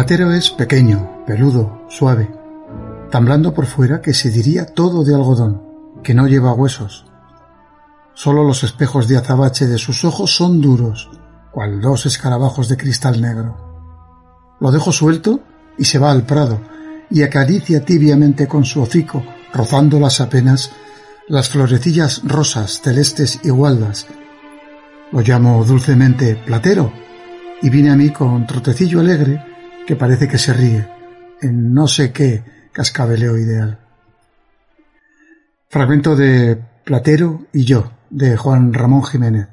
Platero es pequeño, peludo, suave, tan blando por fuera que se diría todo de algodón, que no lleva huesos. Solo los espejos de azabache de sus ojos son duros, cual dos escarabajos de cristal negro. Lo dejo suelto y se va al prado, y acaricia tibiamente con su hocico, rozándolas apenas, las florecillas rosas, celestes y gualdas. Lo llamo dulcemente Platero, y viene a mí con trotecillo alegre, que parece que se ríe, en no sé qué cascabeleo ideal. Fragmento de Platero y yo, de Juan Ramón Jiménez.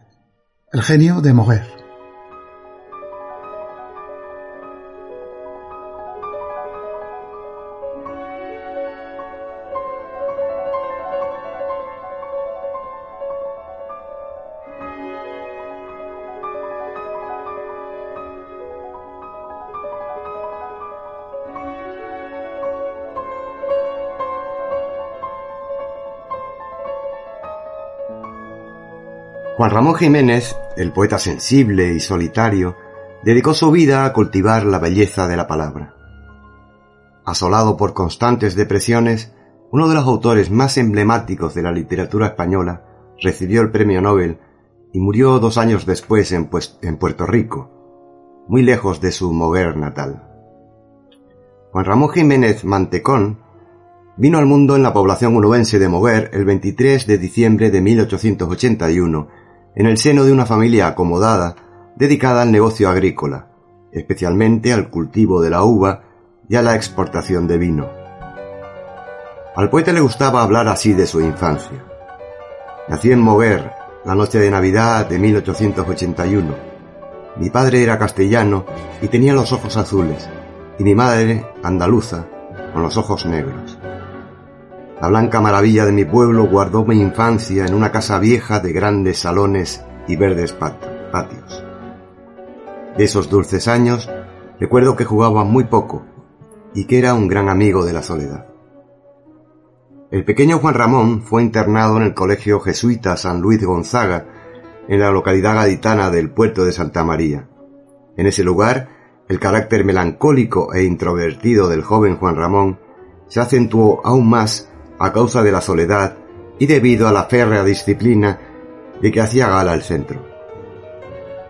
El genio de Moguer. Juan Ramón Jiménez, el poeta sensible y solitario, dedicó su vida a cultivar la belleza de la palabra. Asolado por constantes depresiones, uno de los autores más emblemáticos de la literatura española recibió el premio Nobel y murió dos años después en, pues, Puerto Rico, muy lejos de su Moguer natal. Juan Ramón Jiménez Mantecón vino al mundo en la población unubense de Moguer el 23 de diciembre de 1881 en el seno de una familia acomodada dedicada al negocio agrícola, especialmente al cultivo de la uva y a la exportación de vino. Al poeta le gustaba hablar así de su infancia. Nací en Moguer, la noche de Navidad de 1881. Mi padre era castellano y tenía los ojos azules, y mi madre andaluza, con los ojos negros. La blanca maravilla de mi pueblo guardó mi infancia en una casa vieja de grandes salones y verdes patios. De esos dulces años, recuerdo que jugaba muy poco y que era un gran amigo de la soledad. El pequeño Juan Ramón fue internado en el Colegio Jesuita San Luis Gonzaga, en la localidad gaditana del puerto de Santa María. En ese lugar, el carácter melancólico e introvertido del joven Juan Ramón se acentuó aún más a causa de la soledad y debido a la férrea disciplina de que hacía gala el centro.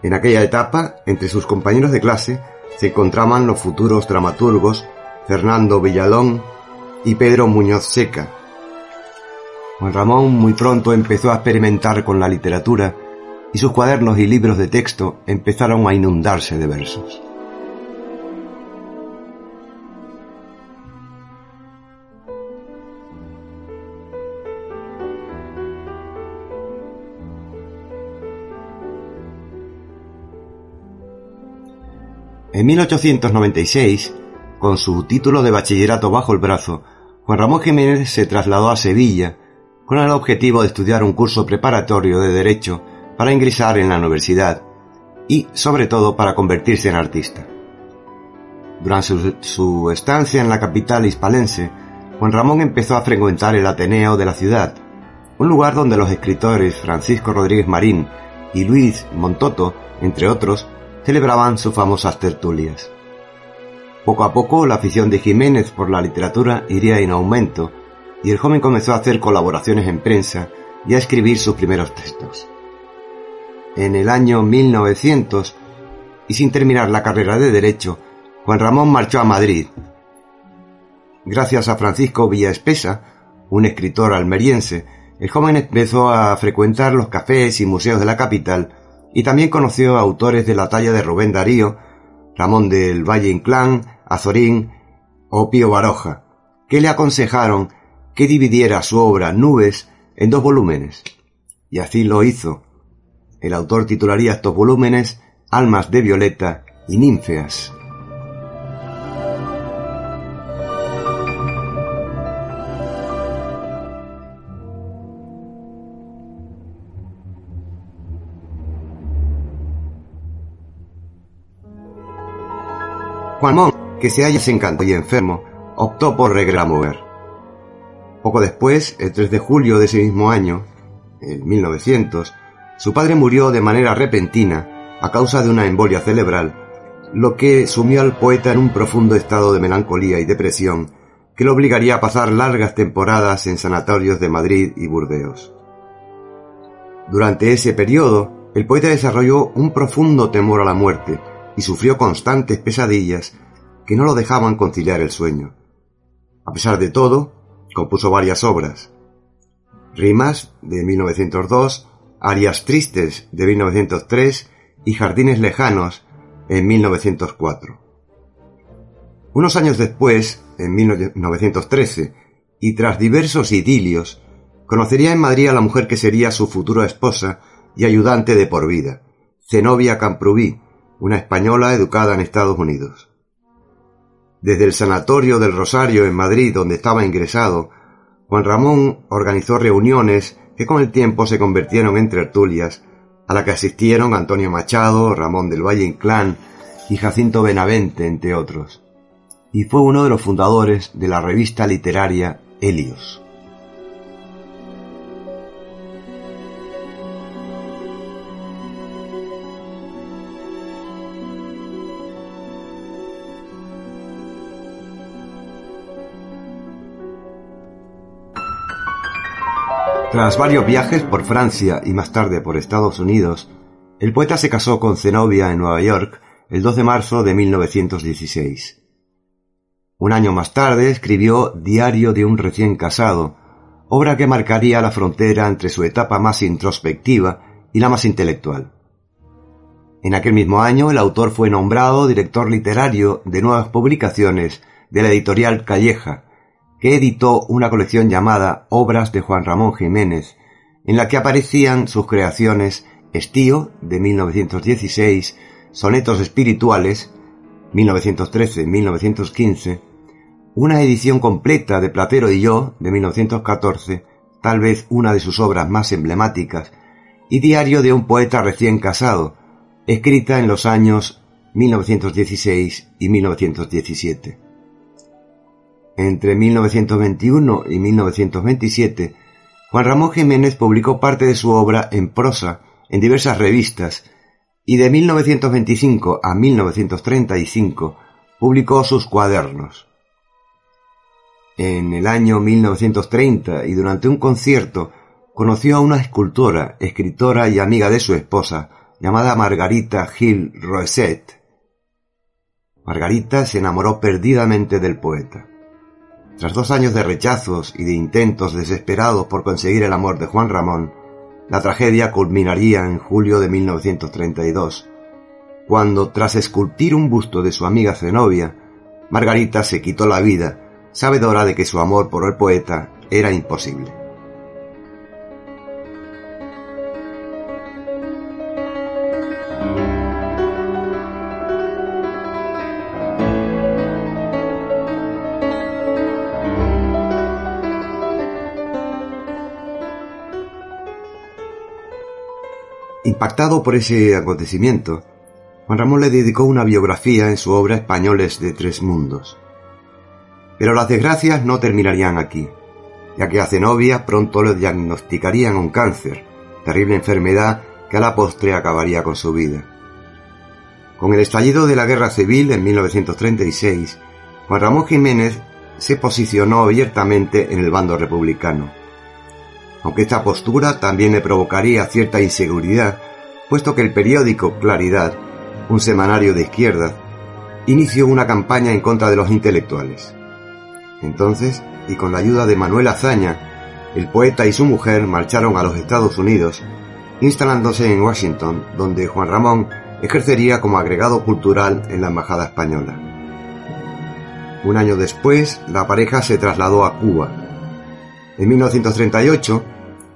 En aquella etapa, entre sus compañeros de clase, se encontraban los futuros dramaturgos Fernando Villalón y Pedro Muñoz Seca. Juan Ramón muy pronto empezó a experimentar con la literatura y sus cuadernos y libros de texto empezaron a inundarse de versos. En 1896, con su título de bachillerato bajo el brazo, Juan Ramón Jiménez se trasladó a Sevilla con el objetivo de estudiar un curso preparatorio de Derecho para ingresar en la universidad y, sobre todo, para convertirse en artista. Durante su, estancia en la capital hispalense, Juan Ramón empezó a frecuentar el Ateneo de la ciudad, un lugar donde los escritores Francisco Rodríguez Marín y Luis Montoto, entre otros, celebraban sus famosas tertulias. Poco a poco la afición de Jiménez por la literatura iría en aumento y el joven comenzó a hacer colaboraciones en prensa y a escribir sus primeros textos. En el año 1900, y sin terminar la carrera de Derecho, Juan Ramón marchó a Madrid. Gracias a Francisco Villaespesa, un escritor almeriense, el joven empezó a frecuentar los cafés y museos de la capital y también conoció a autores de la talla de Rubén Darío, Ramón del Valle Inclán, Azorín o Pío Baroja, que le aconsejaron que dividiera su obra Nubes en dos volúmenes. Y así lo hizo. El autor titularía estos volúmenes Almas de Violeta y Ninfeas. Juan que se halla encanto y enfermo, optó por regramover. Poco después, el 3 de julio de ese mismo año, en 1900, su padre murió de manera repentina a causa de una embolia cerebral, lo que sumió al poeta en un profundo estado de melancolía y depresión que lo obligaría a pasar largas temporadas en sanatorios de Madrid y Burdeos. Durante ese periodo, el poeta desarrolló un profundo temor a la muerte y sufrió constantes pesadillas que no lo dejaban conciliar el sueño. A pesar de todo, compuso varias obras. Rimas, de 1902, Arias Tristes, de 1903, y Jardines Lejanos, en 1904. Unos años después, en 1913, y tras diversos idilios, conocería en Madrid a la mujer que sería su futura esposa y ayudante de por vida, Zenobia Camprubí, una española educada en Estados Unidos. Desde el Sanatorio del Rosario en Madrid, donde estaba ingresado, Juan Ramón organizó reuniones que con el tiempo se convirtieron en tertulias, a la que asistieron Antonio Machado, Ramón del Valle Inclán y Jacinto Benavente, entre otros, y fue uno de los fundadores de la revista literaria Helios. Tras varios viajes por Francia y más tarde por Estados Unidos, el poeta se casó con Zenobia en Nueva York el 2 de marzo de 1916. Un año más tarde escribió Diario de un recién casado, obra que marcaría la frontera entre su etapa más introspectiva y la más intelectual. En aquel mismo año el autor fue nombrado director literario de nuevas publicaciones de la editorial Calleja, que editó una colección llamada Obras de Juan Ramón Jiménez, en la que aparecían sus creaciones Estío, de 1916, Sonetos Espirituales, 1913-1915, una edición completa de Platero y yo, de 1914, tal vez una de sus obras más emblemáticas, y Diario de un poeta recién casado, escrita en los años 1916 y 1917. Entre 1921 y 1927, Juan Ramón Jiménez publicó parte de su obra en prosa en diversas revistas y de 1925 a 1935 publicó sus cuadernos. En el año 1930 y durante un concierto conoció a una escultora, escritora y amiga de su esposa, llamada Margarita Gil Roeset. Margarita se enamoró perdidamente del poeta. Tras dos años de rechazos y de intentos desesperados por conseguir el amor de Juan Ramón, la tragedia culminaría en julio de 1932, cuando, tras esculpir un busto de su amiga Zenobia, Margarita se quitó la vida, sabedora de que su amor por el poeta era imposible. Impactado por ese acontecimiento, Juan Ramón le dedicó una biografía en su obra Españoles de Tres Mundos. Pero las desgracias no terminarían aquí, ya que a Zenobia pronto le diagnosticarían un cáncer, terrible enfermedad que a la postre acabaría con su vida. Con el estallido de la Guerra Civil en 1936, Juan Ramón Jiménez se posicionó abiertamente en el bando republicano. Aunque esta postura también le provocaría cierta inseguridad, puesto que el periódico Claridad, un semanario de izquierda, inició una campaña en contra de los intelectuales. Entonces, y con la ayuda de Manuel Azaña, el poeta y su mujer marcharon a los Estados Unidos, instalándose en Washington, donde Juan Ramón ejercería como agregado cultural en la Embajada Española. Un año después, la pareja se trasladó a Cuba. En 1938,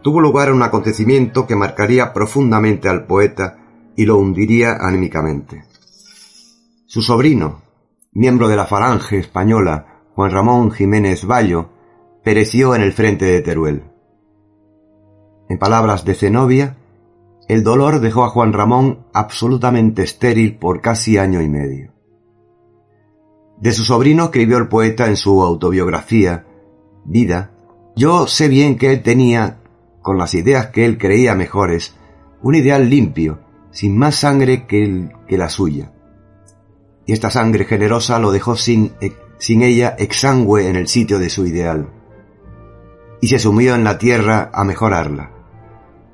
tuvo lugar un acontecimiento que marcaría profundamente al poeta y lo hundiría anímicamente. Su sobrino, miembro de la Falange española, Juan Ramón Jiménez Bayo, pereció en el frente de Teruel. En palabras de Zenobia, el dolor dejó a Juan Ramón absolutamente estéril por casi año y medio. De su sobrino escribió el poeta en su autobiografía, Vida, yo sé bien que él tenía, con las ideas que él creía mejores, un ideal limpio, sin más sangre que, la suya. Y esta sangre generosa lo dejó sin, sin ella exangüe en el sitio de su ideal. Y se sumió en la tierra a mejorarla.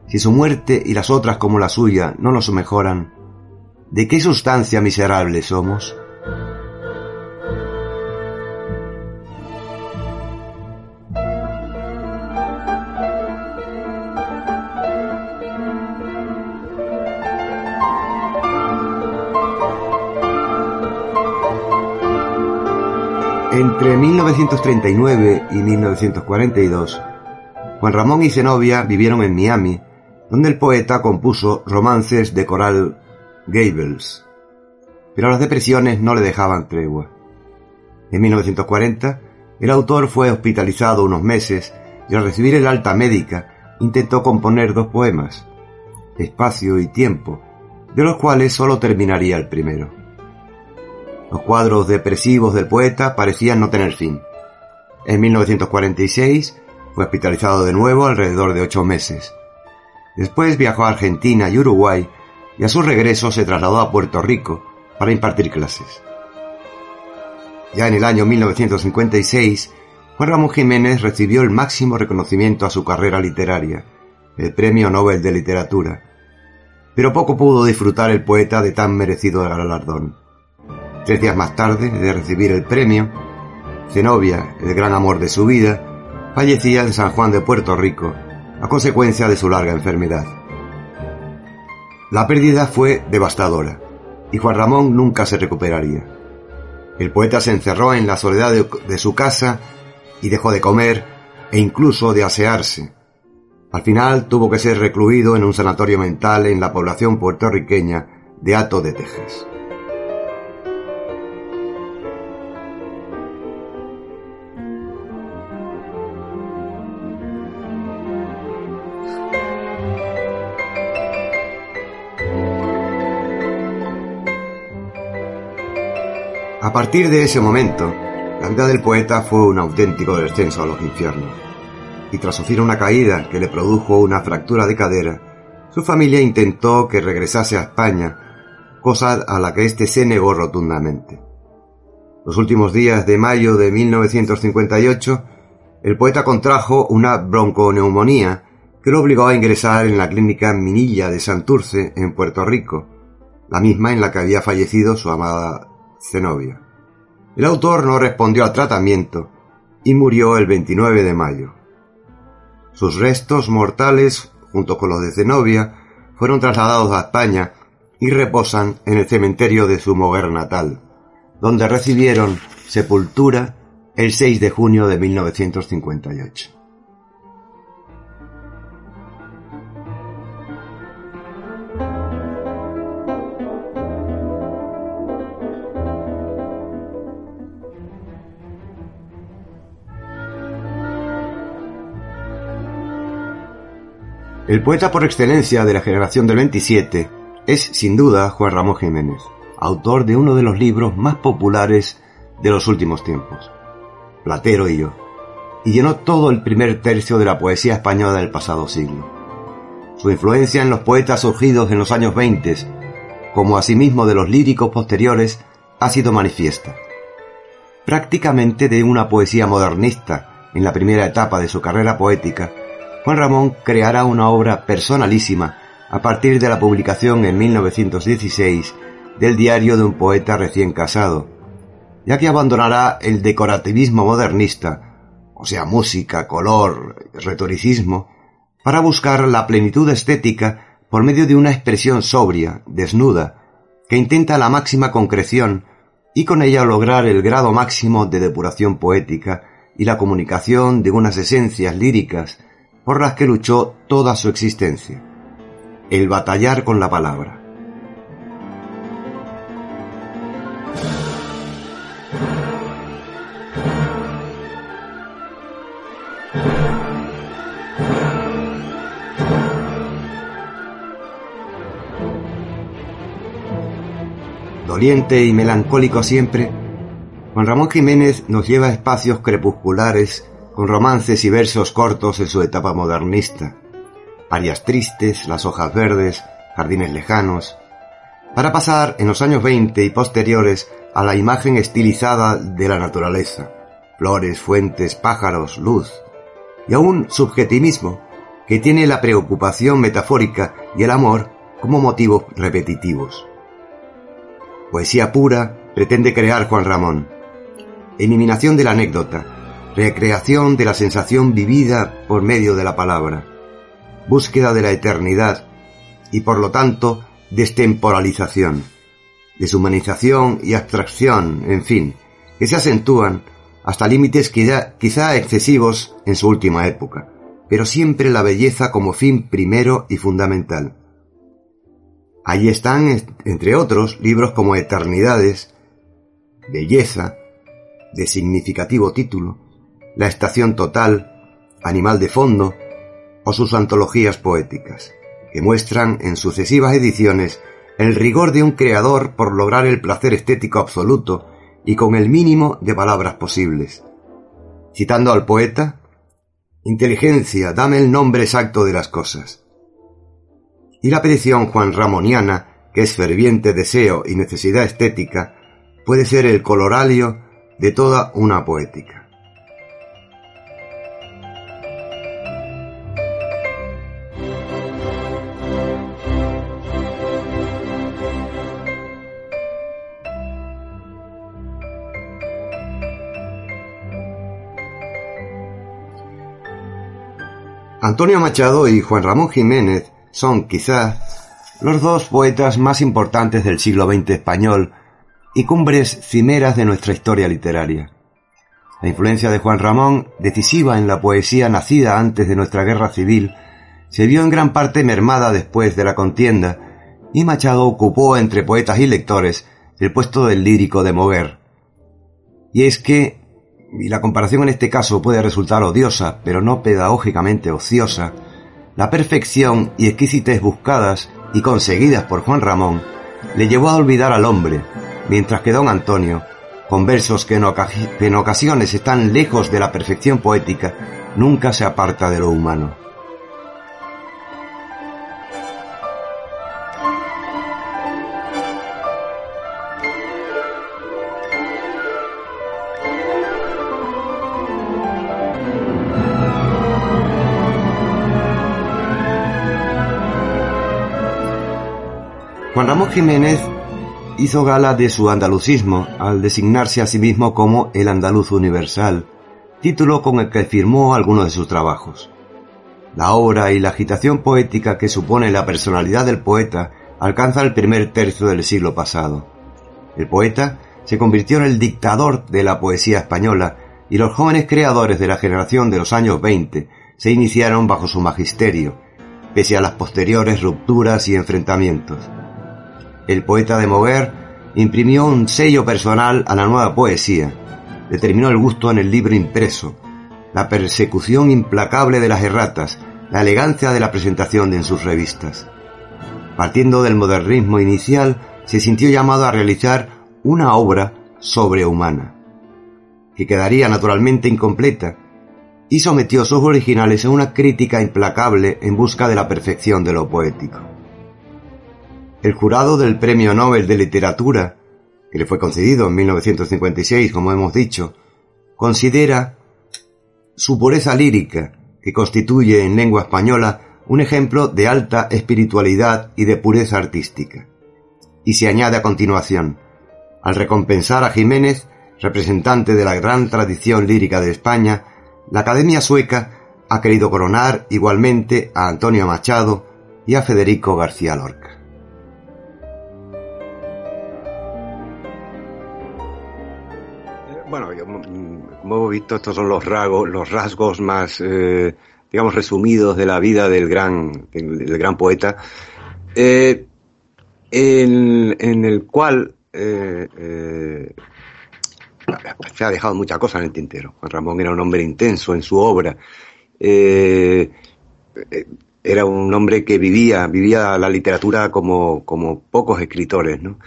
Si su muerte y las otras como la suya no nos mejoran, ¿de qué sustancia miserable somos? Entre 1939 y 1942, Juan Ramón y Zenobia vivieron en Miami, donde el poeta compuso romances de Coral Gables. Pero las depresiones no le dejaban tregua. En 1940, el autor fue hospitalizado unos meses y al recibir el alta médica intentó componer dos poemas, Espacio y Tiempo, de los cuales solo terminaría el primero. Los cuadros depresivos del poeta parecían no tener fin. En 1946 fue hospitalizado de nuevo alrededor de ocho meses. Después viajó a Argentina y Uruguay y a su regreso se trasladó a Puerto Rico para impartir clases. Ya en el año 1956, Juan Ramón Jiménez recibió el máximo reconocimiento a su carrera literaria, el Premio Nobel de Literatura, pero poco pudo disfrutar el poeta de tan merecido galardón. Tres días más tarde de recibir el premio, Zenobia, el gran amor de su vida, fallecía en San Juan de Puerto Rico a consecuencia de su larga enfermedad. La pérdida fue devastadora y Juan Ramón nunca se recuperaría. El poeta se encerró en la soledad de, su casa y dejó de comer e incluso de asearse. Al final tuvo que ser recluido en un sanatorio mental en la población puertorriqueña de Ato de Tejas. Partir de ese momento, la vida del poeta fue un auténtico descenso a los infiernos. Y tras sufrir una caída que le produjo una fractura de cadera, su familia intentó que regresase a España, cosa a la que éste se negó rotundamente. Los últimos días de mayo de 1958, el poeta contrajo una bronconeumonía que lo obligó a ingresar en la clínica Minilla de Santurce, en Puerto Rico, la misma en la que había fallecido su amada Zenobia. El autor no respondió al tratamiento y murió el 29 de mayo. Sus restos mortales, junto con los de Zenobia, fueron trasladados a España y reposan en el cementerio de su Moguer natal, donde recibieron sepultura el 6 de junio de 1958. El poeta por excelencia de la generación del 27 es, sin duda, Juan Ramón Jiménez, autor de uno de los libros más populares de los últimos tiempos. Platero y yo, y llenó todo el primer tercio de la poesía española del pasado siglo. Su influencia en los poetas surgidos en los años 20, como asimismo de los líricos posteriores, ha sido manifiesta. Prácticamente de una poesía modernista en la primera etapa de su carrera poética, Juan Ramón creará una obra personalísima a partir de la publicación en 1916 del diario de un poeta recién casado, ya que abandonará el decorativismo modernista, o sea, música, color, retoricismo, para buscar la plenitud estética por medio de una expresión sobria, desnuda, que intenta la máxima concreción y con ella lograr el grado máximo de depuración poética y la comunicación de unas esencias líricas por las que luchó toda su existencia. El batallar con la palabra. Doliente y melancólico siempre, Juan Ramón Jiménez nos lleva a espacios crepusculares con romances y versos cortos en su etapa modernista, arias tristes, las hojas verdes, jardines lejanos, para pasar en los años 20 y posteriores a la imagen estilizada de la naturaleza, flores, fuentes, pájaros, luz, y a un subjetivismo que tiene la preocupación metafórica y el amor como motivos repetitivos. Poesía pura pretende crear Juan Ramón. Eliminación de la anécdota, recreación de la sensación vivida por medio de la palabra, búsqueda de la eternidad y por lo tanto destemporalización, deshumanización y abstracción, en fin, que se acentúan hasta límites quizá, excesivos en su última época, pero siempre la belleza como fin primero y fundamental. Allí están, entre otros, libros como Eternidades, Belleza, de significativo título, la Estación Total, Animal de Fondo o sus antologías poéticas, que muestran en sucesivas ediciones el rigor de un creador por lograr el placer estético absoluto y con el mínimo de palabras posibles. Citando al poeta, Inteligencia, dame el nombre exacto de las cosas. Y la petición Juan Ramoniana, que es ferviente deseo y necesidad estética, puede ser el coloralio de toda una poética. Antonio Machado y Juan Ramón Jiménez son, quizás, los dos poetas más importantes del siglo XX español y cumbres cimeras de nuestra historia literaria. La influencia de Juan Ramón, decisiva en la poesía nacida antes de nuestra guerra civil, se vio en gran parte mermada después de la contienda, y Machado ocupó entre poetas y lectores el puesto del lírico de Moguer. Y es que y la comparación en este caso puede resultar odiosa, pero no pedagógicamente ociosa, la perfección y exquisitez buscadas y conseguidas por Juan Ramón le llevó a olvidar al hombre, mientras que don Antonio, con versos que en, ocasiones están lejos de la perfección poética, nunca se aparta de lo humano. Juan Ramón Jiménez hizo gala de su andalucismo al designarse a sí mismo como el andaluz universal, título con el que firmó algunos de sus trabajos. La obra y la agitación poética que supone la personalidad del poeta alcanza el primer tercio del siglo pasado. El poeta se convirtió en el dictador de la poesía española y los jóvenes creadores de la generación de los años 20 se iniciaron bajo su magisterio, pese a las posteriores rupturas y enfrentamientos el poeta de Moguer imprimió un sello personal a la nueva poesía, determinó el gusto en el libro impreso, la persecución implacable de las erratas, la elegancia de la presentación en sus revistas. Partiendo del modernismo inicial, se sintió llamado a realizar una obra sobrehumana. que quedaría naturalmente incompleta, y sometió sus originales a una crítica implacable en busca de la perfección de lo poético. El jurado del Premio Nobel de Literatura, que le fue concedido en 1956, como hemos dicho, considera su pureza lírica, que constituye en lengua española un ejemplo de alta espiritualidad y de pureza artística. Y se añade a continuación, al recompensar a Jiménez, representante de la gran tradición lírica de España, la Academia Sueca ha querido coronar igualmente a Antonio Machado y a Federico García Lorca. Bueno, mm, como hemos visto, estos son los rasgos, los rasgos más, eh, digamos, resumidos de la vida del gran, del, gran poeta, eh, en, el cual eh, se ha dejado muchas cosas en el tintero. Juan Ramón era un hombre intenso en su obra. era un hombre que vivía, vivía la literatura como, como pocos escritores, ¿no?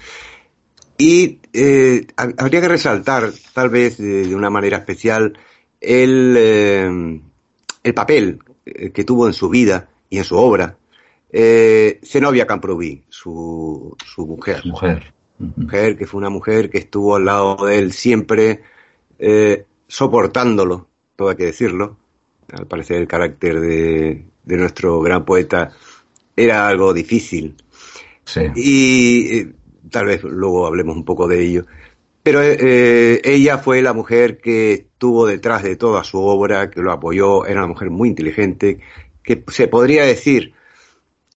Y eh, habría que resaltar, tal vez de, una manera especial, el, eh, el papel eh, que tuvo en su vida y en su obra Zenobia Camproví, su, su mujer. Mujer. Mujer, que fue una mujer que estuvo al lado de él siempre, soportándolo, todo hay que decirlo. Al parecer el carácter de, de nuestro gran poeta era algo difícil. Sí. Y tal vez luego hablemos un poco de ello. Pero eh, ella fue la mujer que estuvo detrás de toda su obra, que lo apoyó, era una mujer muy inteligente, que se podría decir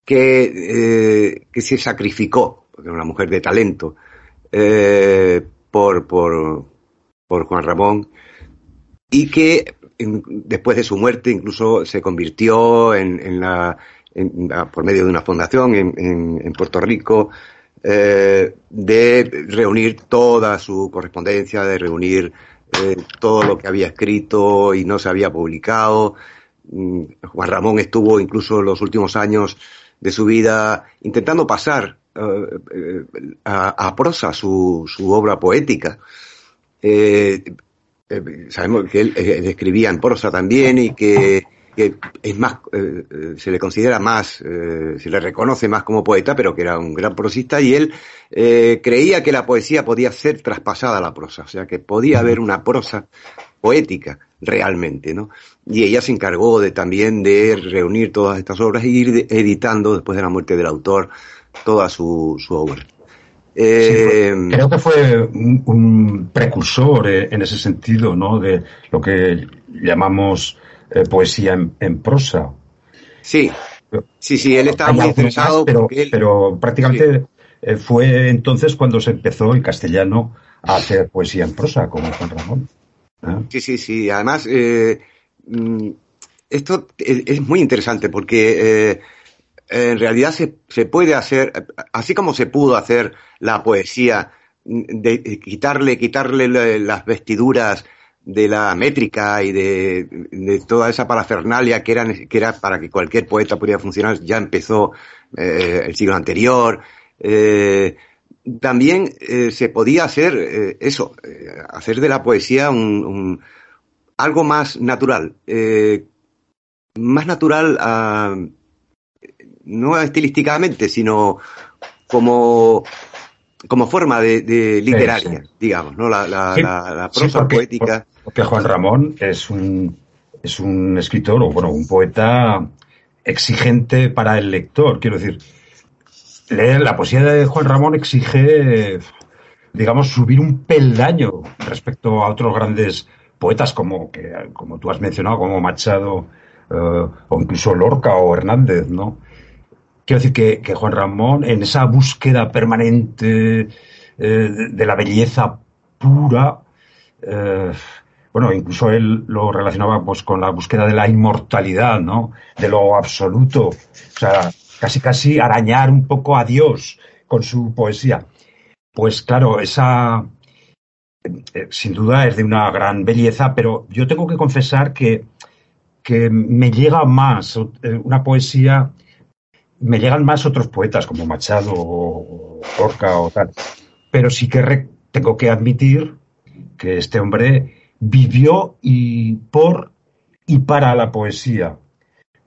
que, eh, que se sacrificó, porque era una mujer de talento, eh, por, por, por Juan Ramón, y que después de su muerte incluso se convirtió en, en la, por medio de una fundación en, en Puerto Rico, eh, de reunir toda su correspondencia, de reunir eh, todo lo que había escrito y no se había publicado. Mm, Juan Ramón estuvo incluso en los últimos años de su vida intentando pasar eh, a, prosa su, su, obra poética. sabemos que él escribía en prosa también y que que es más, eh, eh, se le considera más, eh, se le reconoce más como poeta, pero que era un gran prosista y él creía que la poesía podía ser traspasada a la prosa, o sea, que podía haber una prosa poética realmente, ¿no? Y ella se encargó de también de reunir todas estas obras e ir editando después de la muerte del autor toda su, su obra. creo que fue un, un precursor en ese sentido, ¿no? De lo que llamamos eh, poesía en, prosa. Sí, sí, sí, él estaba muy interesado. pero, pero prácticamente eh, fue entonces cuando se empezó en castellano a hacer poesía en prosa, como Juan Ramón. ¿eh? Sí, sí, sí. Además, mm, esto es, muy interesante porque en realidad se, se, puede hacer, así como se pudo hacer la poesía, de quitarle, quitarle las vestiduras de la métrica y de, toda esa parafernalia que, eran, que era para que cualquier poeta pudiera funcionar, ya empezó eh, el siglo anterior. Eh, también eh, se podía hacer eso, hacer de la poesía un, algo más natural, más natural no estilísticamente, sino como como forma de, literaria, digamos, ¿no? La, la, prosa poética. Porque Juan Ramón es un, es un escritor, o bueno, un poeta exigente para el lector. Quiero decir, leer la poesía de Juan Ramón exige, digamos, subir un peldaño respecto a otros grandes poetas como, que, como tú has mencionado, como Machado, eh, o incluso Lorca o Hernández, ¿no? Quiero decir que, Juan Ramón, en esa búsqueda permanente eh, de, la belleza pura, eh, bueno, incluso él lo relacionaba pues con la búsqueda de la inmortalidad, ¿no? De lo absoluto. O sea, casi casi arañar un poco a Dios con su poesía. Pues claro, esa eh, sin duda es de una gran belleza, pero yo tengo que confesar que, que me llega más una poesía me llegan más otros poetas como Machado o Orca o tal. Pero sí que tengo que admitir que este hombre vivió y por y para la poesía.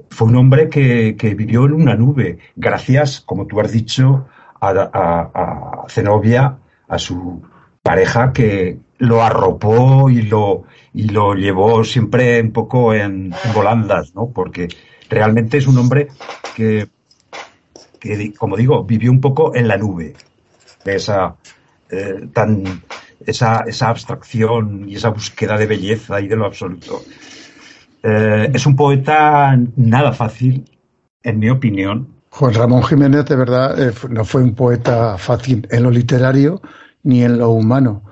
Fue un hombre que, que vivió en una nube, gracias, como tú has dicho, a, a, Zenobia, a su pareja que lo arropó y lo, y lo llevó siempre un poco en volandas, ¿no? Porque realmente es un hombre que, que, como digo, vivió un poco en la nube de esa, eh, tan, esa, esa abstracción y esa búsqueda de belleza y de lo absoluto. Eh, es un poeta nada fácil, en mi opinión. Juan Ramón Jiménez, de verdad, eh, no fue un poeta fácil en lo literario ni en lo humano,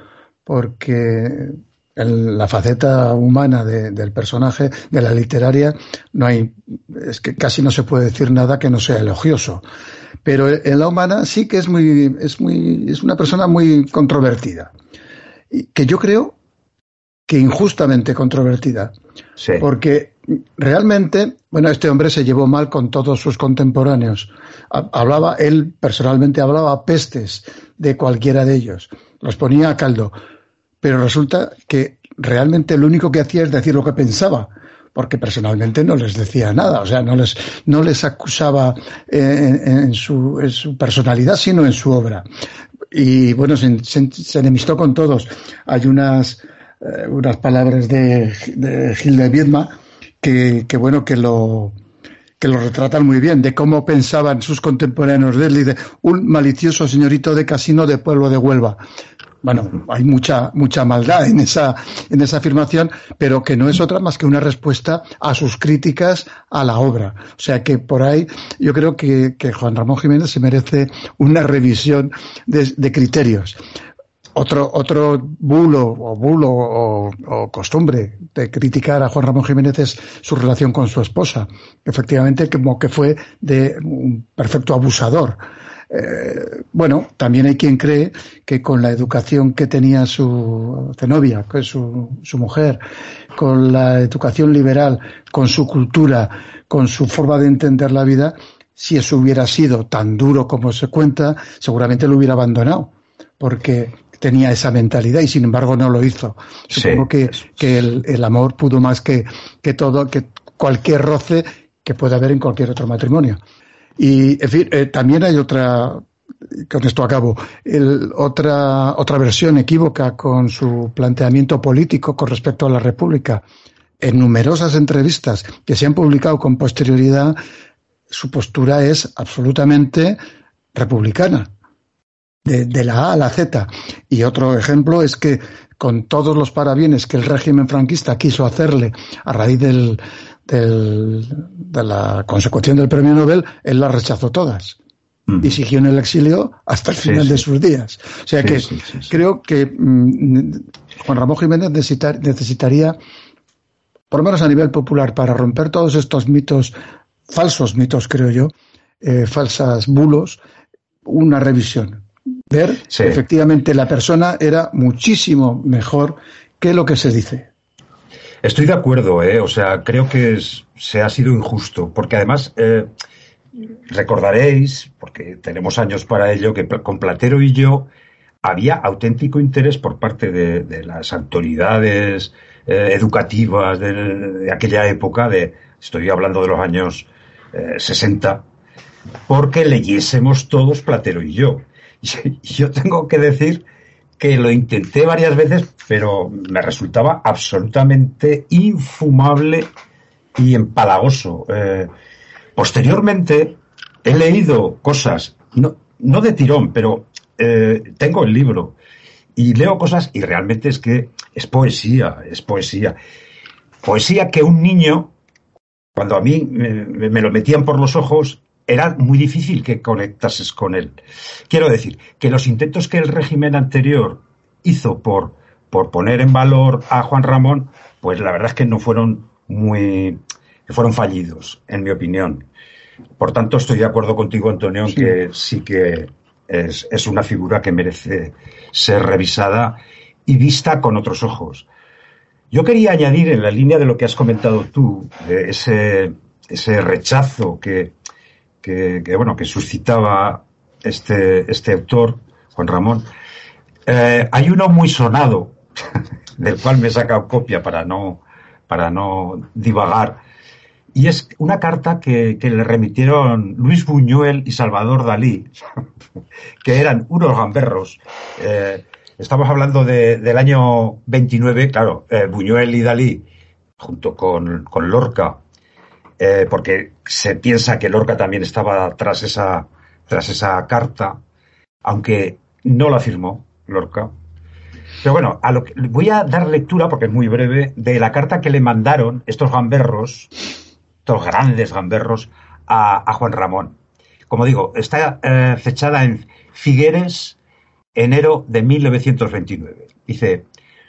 porque en la faceta humana de, del personaje, de la literaria, no hay, es que casi no se puede decir nada que no sea elogioso. Pero en la humana sí que es muy, es muy, es una persona muy controvertida. Y que yo creo que injustamente controvertida. Sí. Porque realmente, bueno, este hombre se llevó mal con todos sus contemporáneos. Hablaba, él personalmente hablaba pestes de cualquiera de ellos. Los ponía a caldo. Pero resulta que realmente lo único que hacía es decir lo que pensaba porque personalmente no les decía nada, o sea, no les, no les acusaba en, en, su, en su, personalidad, sino en su obra. Y bueno, se enemistó con todos. Hay unas, eh, unas palabras de, de Gil de Viedma que, que, bueno, que lo, que lo retratan muy bien, de cómo pensaban sus contemporáneos de él y de un malicioso señorito de casino de pueblo de Huelva bueno, hay mucha, mucha maldad en esa, en esa afirmación, pero que no es otra más que una respuesta a sus críticas a la obra. O sea que por ahí yo creo que, que Juan Ramón Jiménez se merece una revisión de, de criterios. Otro, otro bulo o bulo o, o, costumbre de criticar a Juan Ramón Jiménez es su relación con su esposa. Efectivamente, como que fue de un perfecto abusador. Eh, bueno, también hay quien cree que con la educación que tenía su Zenobia, que es su, su mujer, con la educación liberal, con su cultura, con su forma de entender la vida, si eso hubiera sido tan duro como se cuenta, seguramente lo hubiera abandonado, porque tenía esa mentalidad y sin embargo no lo hizo. Supongo sí. que, que el, el, amor pudo más que, que todo, que cualquier roce que pueda haber en cualquier otro matrimonio. Y, en fin, eh, también hay otra, con esto acabo, otra, otra versión equívoca con su planteamiento político con respecto a la República. En numerosas entrevistas que se han publicado con posterioridad, su postura es absolutamente republicana, de la A a la Z. Y otro ejemplo es que con todos los parabienes que el régimen franquista quiso hacerle a raíz del, del, de la consecución del premio Nobel, él las rechazó todas. Mm. Y siguió en el exilio hasta el final sí, sí. de sus días. O sea sí, que creo que mmm, Juan Ramón Jiménez necesitar, necesitaría, por lo menos a nivel popular, para romper todos estos mitos, falsos mitos, creo yo, eh, falsas bulos, una revisión. Ver efectivamente la persona era muchísimo mejor que lo que se dice. Estoy de acuerdo, ¿eh? o sea, creo que se ha sido injusto, porque además eh, recordaréis, porque tenemos años para ello, que con Platero y yo había auténtico interés por parte de, las autoridades eh, educativas de, de, aquella época, de, estoy hablando de los años eh, 60, porque leyésemos todos Platero y yo. Y yo tengo que decir que lo intenté varias veces, pero me resultaba absolutamente infumable y empalagoso. Eh, posteriormente he leído cosas, no, no de tirón, pero eh, tengo el libro y leo cosas y realmente es que es poesía, es poesía. Poesía que un niño, cuando a mí me, me lo metían por los ojos, era muy difícil que conectases con él. Quiero decir, que los intentos que el régimen anterior hizo por, por poner en valor a Juan Ramón, pues la verdad es que no fueron muy, fueron fallidos, en mi opinión. Por tanto, estoy de acuerdo contigo, Antonio, sí. que sí que es, es una figura que merece ser revisada y vista con otros ojos. Yo quería añadir en la línea de lo que has comentado tú, de ese, ese rechazo que, que, bueno, que suscitaba este, este autor, Juan Ramón, eh, hay uno muy sonado, del cual me he sacado copia para no, para no divagar. Y es una carta que, que le remitieron Luis Buñuel y Salvador Dalí, que eran unos gamberros. Eh, estamos hablando de, del año 29, claro, eh, Buñuel y Dalí, junto con, con Lorca, eh, porque se piensa que Lorca también estaba tras esa, tras esa carta, aunque no la firmó Lorca. Pero bueno, a lo que, voy a dar lectura, porque es muy breve, de la carta que le mandaron estos gamberros, estos grandes gamberros, a, Juan Ramón. Como digo, está eh, fechada en Figueres, enero de 1929. Dice,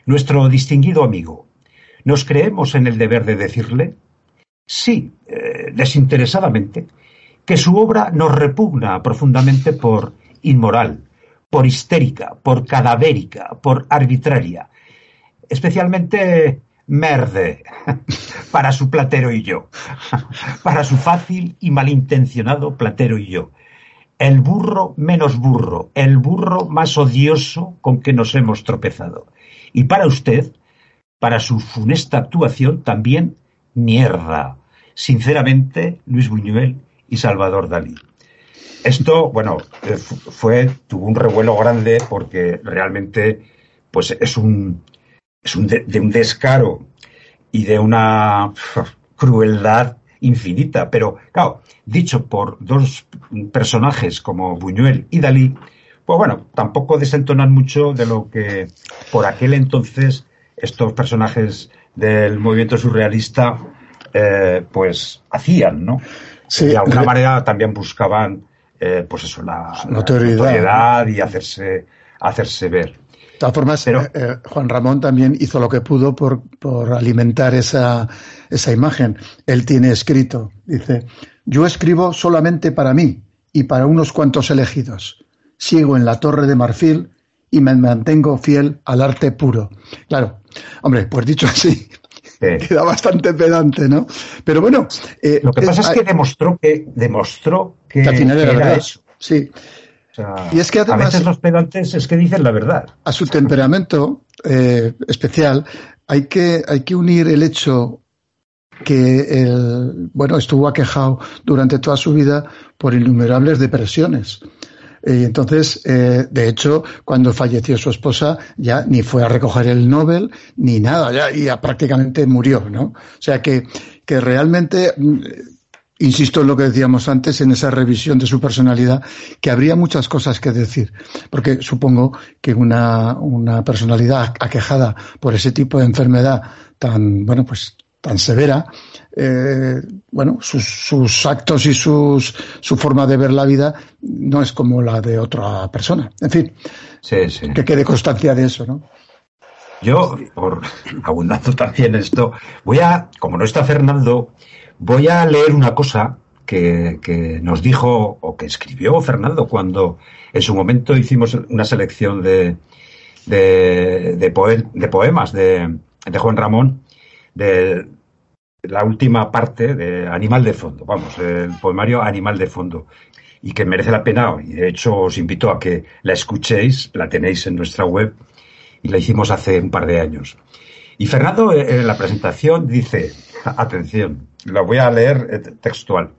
nuestro distinguido amigo, ¿nos creemos en el deber de decirle? Sí, eh, desinteresadamente, que su obra nos repugna profundamente por inmoral, por histérica, por cadavérica, por arbitraria, especialmente merde para su platero y yo, para su fácil y malintencionado platero y yo. El burro menos burro, el burro más odioso con que nos hemos tropezado. Y para usted, para su funesta actuación, también mierda. Sinceramente, Luis Buñuel y Salvador Dalí. Esto, bueno, eh, fue, tuvo un revuelo grande porque realmente, pues es un, es un de, de un descaro y de una crueldad infinita. Pero, claro, dicho por dos personajes como Buñuel y Dalí, pues bueno, tampoco desentonan mucho de lo que por aquel entonces estos personajes del movimiento surrealista eh, pues hacían, ¿no? Sí, de alguna manera también buscaban eh, pues eso, la, Notoriedad. y hacerse, hacerse ver. De todas formas, Pero- eh, Juan Ramón también hizo lo que pudo por, por alimentar esa, esa imagen. Él tiene escrito, dice, yo escribo solamente para mí y para unos cuantos elegidos. Sigo en la torre de marfil y me mantengo fiel al arte puro. Claro, hombre, pues dicho así, Eh, queda bastante pedante, ¿no? Pero bueno, eh, lo que pasa es eh, que demostró que demostró que, que al final era verdad. eso. Sí, O sea, Y es que a además- veces los pedantes es que dicen la verdad. a su temperamento eh, especial hay que, hay que unir el hecho que el, bueno, estuvo aquejado durante toda su vida por innumerables depresiones. Y entonces, eh, de hecho, cuando falleció su esposa, ya ni fue a recoger el Nobel, ni nada, ya, ya prácticamente murió, ¿no? O sea que, que realmente, mm, insisto en lo que decíamos antes, en esa revisión de su personalidad, que habría muchas cosas que decir. Porque supongo que una, una personalidad aquejada por ese tipo de enfermedad tan, bueno, pues tan severa, eh, bueno, sus, sus actos y sus, su forma de ver la vida no es como la de otra persona. En fin, Sí, sí. que quede constancia de eso, ¿no? Yo, por abundando también esto, voy a, como no está Fernando, voy a leer una cosa que, que nos dijo o que escribió Fernando cuando en su momento hicimos una selección de, de, de, poe- de poemas de, de Juan Ramón, de la última parte de Animal de Fondo, vamos, el poemario Animal de Fondo, y que merece la pena, y de hecho os invito a que la escuchéis, la tenéis en nuestra web, y la hicimos hace un par de años. Y Fernando eh, en la presentación dice, atención, la voy a leer eh, textual.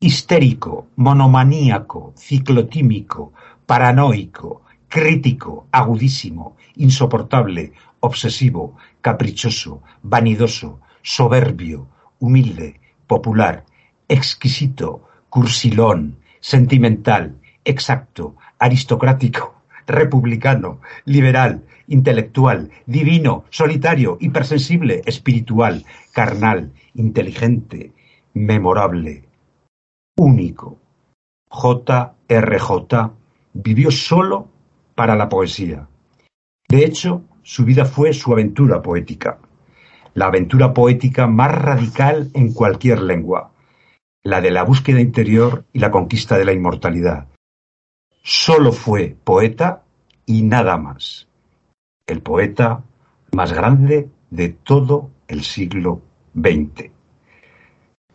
Histérico, monomaníaco, ciclotímico, paranoico, crítico, agudísimo, insoportable, obsesivo, caprichoso, vanidoso, soberbio, humilde, popular, exquisito, cursilón, sentimental, exacto, aristocrático, republicano, liberal, intelectual, divino, solitario, hipersensible, espiritual, carnal, inteligente, memorable, único. J.R.J. vivió solo para la poesía. De hecho, su vida fue su aventura poética, la aventura poética más radical en cualquier lengua, la de la búsqueda interior y la conquista de la inmortalidad. Solo fue poeta y nada más. El poeta más grande de todo el siglo XX.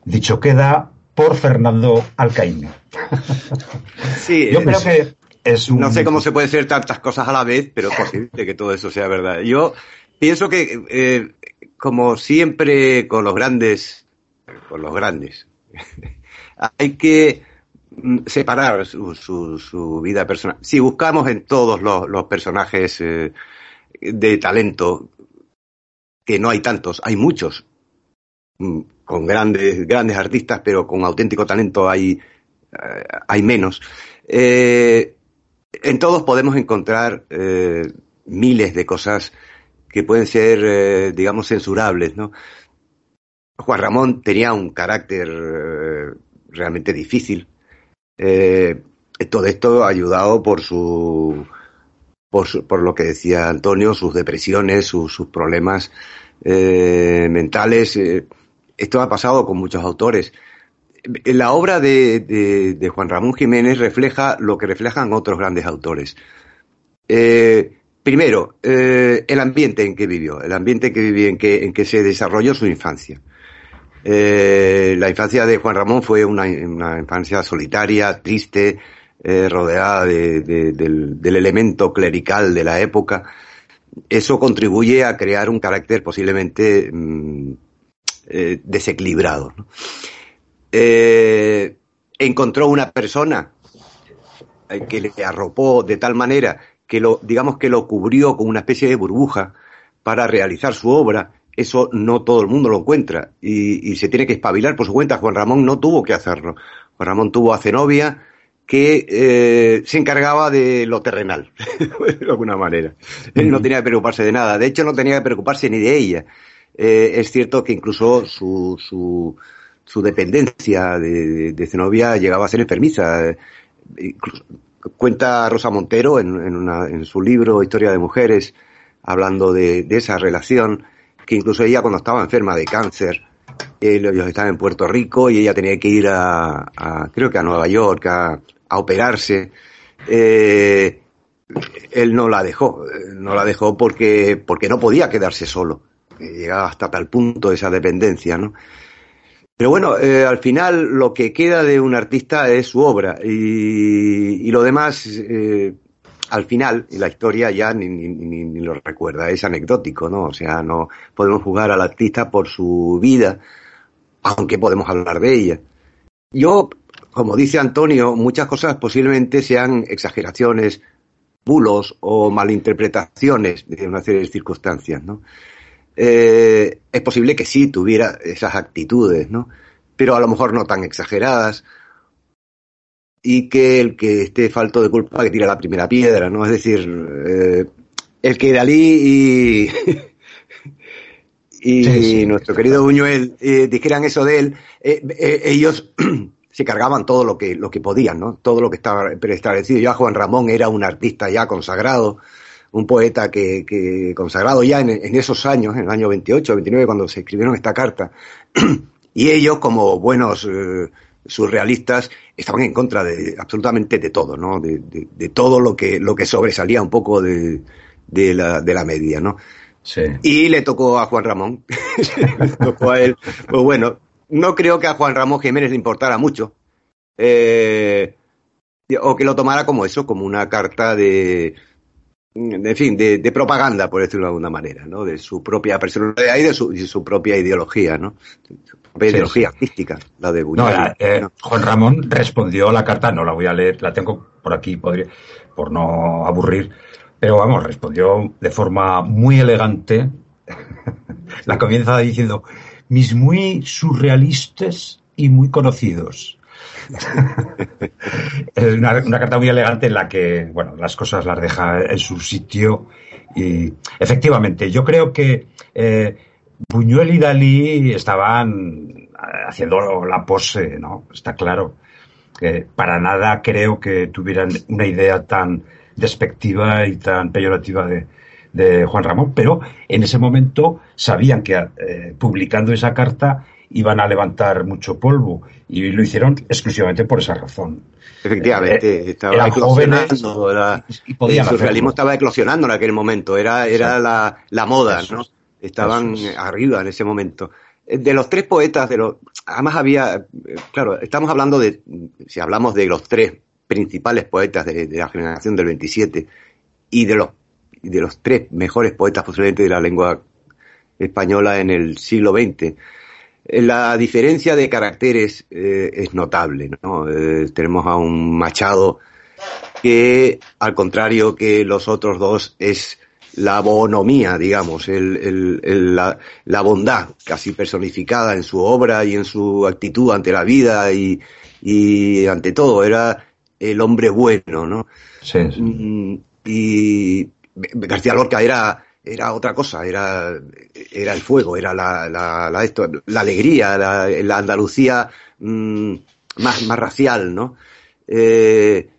Dicho queda por Fernando Alcaíno. Sí, Yo creo que es un... No sé cómo se puede ser tantas cosas a la vez, pero es posible que todo eso sea verdad. Yo pienso que, eh, como siempre con los grandes, con los grandes, hay que mm, separar su, su, su, vida personal. Si buscamos en todos los, los personajes eh, de talento, que no hay tantos, hay muchos, mm, con grandes, grandes artistas, pero con auténtico talento hay, eh, hay menos. Eh, en todos podemos encontrar eh, miles de cosas que pueden ser, eh, digamos, censurables, ¿no? Juan Ramón tenía un carácter eh, realmente difícil. todo esto ayudado por su, por su, por lo que decía Antonio, sus depresiones, sus, sus problemas mentales. esto ha pasado con muchos autores la obra de, Juan Ramón Jiménez refleja lo que reflejan otros grandes autores. Eh, primero, eh, el ambiente en que vivió, el ambiente en que vivió, en que, se desarrolló su infancia. Eh, la infancia de Juan Ramón fue una, infancia solitaria, triste, rodeada de, de, del, elemento clerical de la época. Eso contribuye a crear un carácter posiblemente mmm, desequilibrado. Eh, encontró una persona que le arropó de tal manera que lo, digamos que lo cubrió con una especie de burbuja para realizar su obra, eso no todo el mundo lo encuentra y, y, se tiene que espabilar por su cuenta. Juan Ramón no tuvo que hacerlo. Juan Ramón tuvo a Zenobia que eh, se encargaba de lo terrenal, de alguna manera. Él no tenía que preocuparse de nada. De hecho, no tenía que preocuparse ni de ella. Eh, es cierto que incluso su, su, su dependencia de, de, Zenobia llegaba a ser enfermiza. Incluso, cuenta Rosa Montero en, en, una, en, su libro Historia de Mujeres, hablando de, de, esa relación, que incluso ella cuando estaba enferma de cáncer, ellos estaban en Puerto Rico y ella tenía que ir a, a creo que a Nueva York, a, a operarse. Eh, él no la dejó, no la dejó porque, porque no podía quedarse solo. Llegaba hasta tal punto esa dependencia, ¿no? Pero bueno, eh, al final lo que queda de un artista es su obra y, lo demás, eh, al final, la historia ya ni, lo recuerda, es anecdótico, ¿no? O sea, no podemos jugar al artista por su vida, aunque podemos hablar de ella. Yo, como dice Antonio, muchas cosas posiblemente sean exageraciones, bulos o malinterpretaciones de una serie de circunstancias, ¿no? Eh, es posible que sí tuviera esas actitudes, ¿no? Pero a lo mejor no tan exageradas. Y que el que esté falto de culpa que tira la primera piedra, ¿no? Es decir, eh, el que Dalí y, y sí, sí. nuestro querido Buñuel eh, dijeran eso de él, eh, eh, ellos se cargaban todo lo que, lo que podían, ¿no? Todo lo que estaba preestablecido. Ya Juan Ramón era un artista ya consagrado, un poeta que, que consagrado ya en, en, esos años, en el año 28, 29, cuando se escribieron esta carta, y ellos, como buenos eh, surrealistas, estaban en contra de absolutamente de todo, ¿no? De, de, de todo lo que, lo que sobresalía un poco de, de, la, de la media, ¿no? Sí. Y le tocó a Juan Ramón, le tocó a él, pues bueno, no creo que a Juan Ramón Jiménez le importara mucho, eh, o que lo tomara como eso, como una carta de, en fin, de, de, propaganda, por decirlo de alguna manera, ¿no? De su propia personalidad y de su, de su propia ideología, ¿no? Su propia sí, ideología sí. artística, la de Buñuel. No, eh, ¿no? Juan Ramón respondió a la carta, no la voy a leer, la tengo por aquí, podría, por no aburrir, pero vamos, respondió de forma muy elegante. la comienza diciendo, mis muy surrealistas y muy conocidos. es una, una, carta muy elegante en la que, bueno, las cosas las deja en su sitio y efectivamente, yo creo que eh, Buñuel y Dalí estaban haciendo la pose, ¿no? Está claro. Que para nada creo que tuvieran una idea tan despectiva y tan peyorativa de, de Juan Ramón, pero en ese momento sabían que eh, publicando esa carta iban a levantar mucho polvo y lo hicieron exclusivamente por esa razón. Efectivamente, eh, estaba eclosionando, era, y, y el surrealismo estaba eclosionando en aquel momento, era, era la, la, moda, ¿no? Estaban es. arriba en ese momento. Eh, De los tres poetas, de los, además había, claro, estamos hablando de, si hablamos de los tres principales poetas de, de la generación del 27 y de los, de los tres mejores poetas posiblemente de la lengua española en el siglo XX. La diferencia de caracteres eh, es notable. ¿no? Eh, tenemos a un Machado que, al contrario que los otros dos, es la bonomía, digamos, el, el, el, la, la, bondad casi personificada en su obra y en su actitud ante la vida y, y ante todo. Era el hombre bueno, ¿no? Sí, sí. Mm, Y García Lorca era era otra cosa, era, era el fuego, era la, la, esto, la alegría, la, la Andalucía mmm, más, más racial, ¿no? Eh,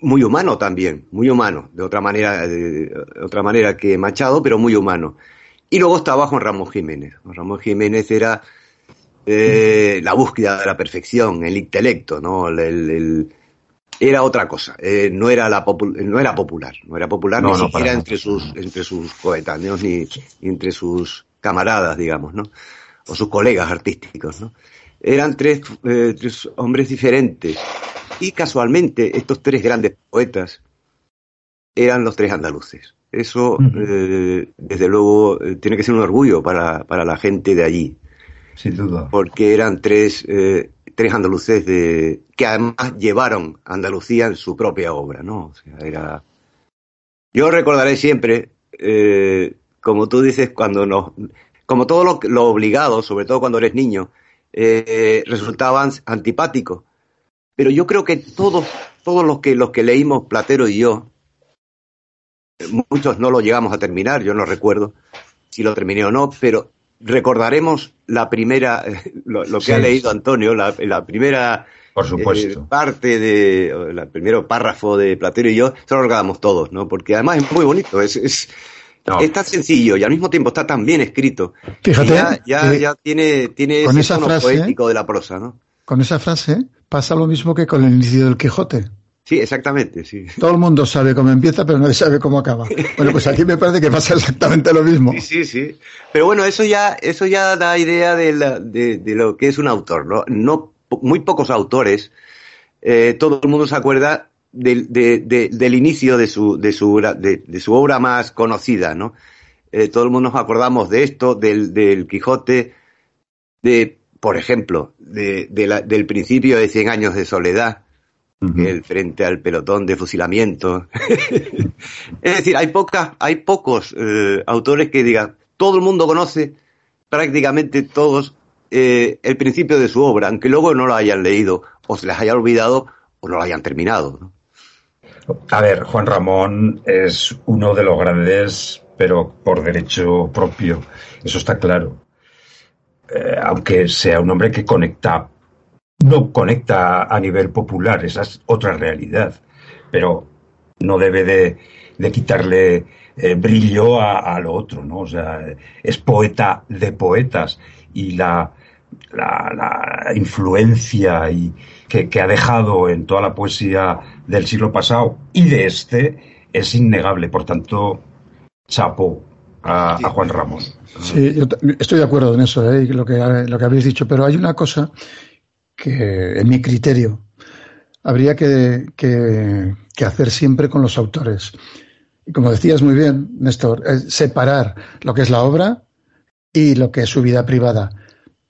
muy humano también, muy humano, de otra manera, de otra manera que Machado, pero muy humano. Y luego estaba Juan Ramón Jiménez. Juan Ramón Jiménez era eh, la búsqueda de la perfección, el intelecto, ¿no? El, era otra cosa, eh, no, era la no era popular, no era popular no, ni no, siquiera entre sus, entre sus coetáneos ni, ni, entre sus camaradas, digamos, ¿no? O sus colegas artísticos, ¿no? Eran tres, eh, tres hombres diferentes y casualmente estos tres grandes poetas eran los tres andaluces. Eso, eh, desde luego, tiene que ser un orgullo para, para la gente de allí. Sin duda. Porque eran tres, eh, tres andaluces de, que además llevaron a Andalucía en su propia obra, ¿no? O sea, era... Yo recordaré siempre, eh, como tú dices, cuando nos... Como todo lo, lo obligado, sobre todo cuando eres niño, eh, resultaban antipáticos. Pero yo creo que todos, todos los que, los que leímos Platero y yo, muchos no lo llegamos a terminar, yo no recuerdo si lo terminé o no, pero recordaremos la primera, lo, lo que sí. ha leído Antonio, la, la primera Por supuesto. Eh, parte de, el primero párrafo de Platero y yo, eso lo recordamos todos, ¿no? Porque además es muy bonito, es, es, no. es tan sencillo y al mismo tiempo está tan bien escrito. Fíjate, ya, ya, eh, ya, tiene, tiene con ese esa frase, poético de la prosa, ¿no? Con esa frase pasa lo mismo que con el inicio del Quijote. Sí, exactamente, sí. Todo el mundo sabe cómo empieza, pero nadie sabe cómo acaba. Bueno, pues aquí me parece que pasa exactamente lo mismo. Sí, sí, sí. Pero bueno, eso ya, eso ya da idea de, la, de, de lo que es un autor, ¿no? no muy pocos autores, eh, todo el mundo se acuerda del, de, de, del inicio de su, de su, de, su obra más conocida, ¿no? Eh, todo el mundo nos acordamos de esto, del, del Quijote, de, por ejemplo, de, de la, del principio de Cien años de soledad, uh -huh. el frente al pelotón de fusilamiento. es decir, hay pocas, hay pocos eh, autores que digan, todo el mundo conoce prácticamente todos eh, el principio de su obra, aunque luego no lo hayan leído, o se les haya olvidado, o no lo hayan terminado. ¿no? A ver, Juan Ramón es uno de los grandes, pero por derecho propio, eso está claro. Eh, aunque sea un hombre que conecta, no conecta a nivel popular, esa es otra realidad, pero no debe de, de quitarle eh, brillo a, a, lo otro, ¿no? O sea, es poeta de poetas y la, la, influencia y que, que, ha dejado en toda la poesía del siglo pasado y de este es innegable. Por tanto, chapo a, Juan Ramón. Sí, yo estoy de acuerdo en eso, ¿eh? lo, que, lo que habéis dicho, pero hay una cosa que, en mi criterio, habría que, que, hacer siempre con los autores. Y como decías muy bien, Néstor, separar lo que es la obra y lo que es su vida privada,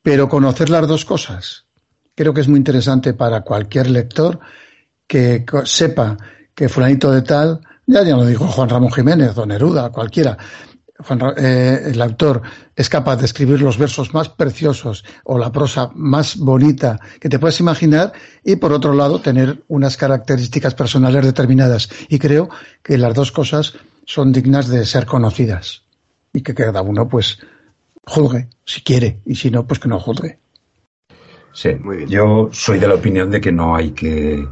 pero conocer las dos cosas. Creo que es muy interesante para cualquier lector que sepa que fulanito de tal, ya ya lo dijo Juan Ramón Jiménez o Neruda, cualquiera, Juan, eh, el autor es capaz de escribir los versos más preciosos o la prosa más bonita que te puedes imaginar y por otro lado tener unas características personales determinadas. Y creo que las dos cosas son dignas de ser conocidas y que cada uno pues juzgue si quiere y si no pues que no juzgue. Sí, muy bien. Yo soy de la opinión de que no hay que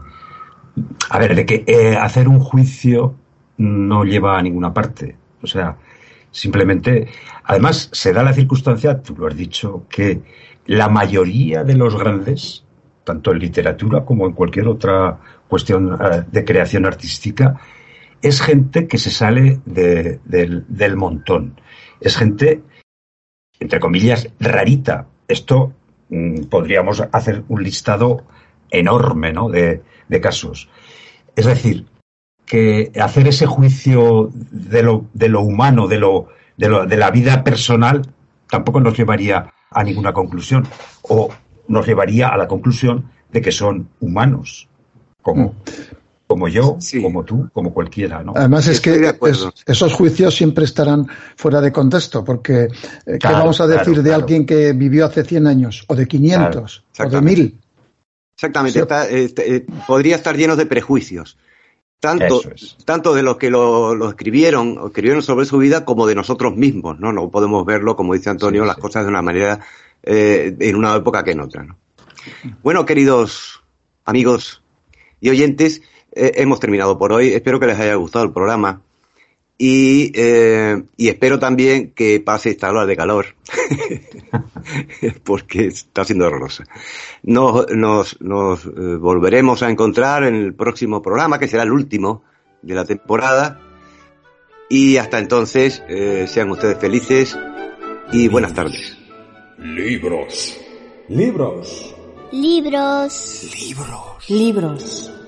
a ver, de que eh, hacer un juicio no lleva a ninguna parte. O sea, Simplemente, además, se da la circunstancia, tú lo has dicho, que la mayoría de los grandes, tanto en literatura como en cualquier otra cuestión uh, de creación artística, es gente que se sale de, de, del montón. Es gente, entre comillas, rarita. Esto mmm, podríamos hacer un listado enorme ¿no? de, de casos. Es decir, que hacer ese juicio de lo, de lo humano, de, lo, de, lo, de la vida personal, tampoco nos llevaría a ninguna conclusión. O nos llevaría a la conclusión de que son humanos, como, como yo, Sí. como tú, como cualquiera. ¿no? Además es Estoy que es- esos juicios siempre estarán fuera de contexto, porque eh, ¿qué Claro, vamos a claro, decir de claro. alguien que vivió hace 100 años, o de 500, o de exactamente. 1000? Exactamente, Sí. está, eh, eh, podría estar lleno de prejuicios. Tanto, es. tanto de los que lo, lo escribieron, o escribieron sobre su vida, como de nosotros mismos, ¿no? No podemos verlo, como dice Antonio, Sí, las sí. cosas de una manera, eh, en una época que en otra, ¿no? Bueno, queridos amigos y oyentes, eh, hemos terminado por hoy. Espero que les haya gustado el programa. Y, eh, y espero también que pase esta hora de calor, porque está siendo horrorosa. Nos, nos, nos eh, volveremos a encontrar en el próximo programa, que será el último de la temporada. Y hasta entonces, eh, sean ustedes felices y buenas tardes. Libros. Libros. Libros.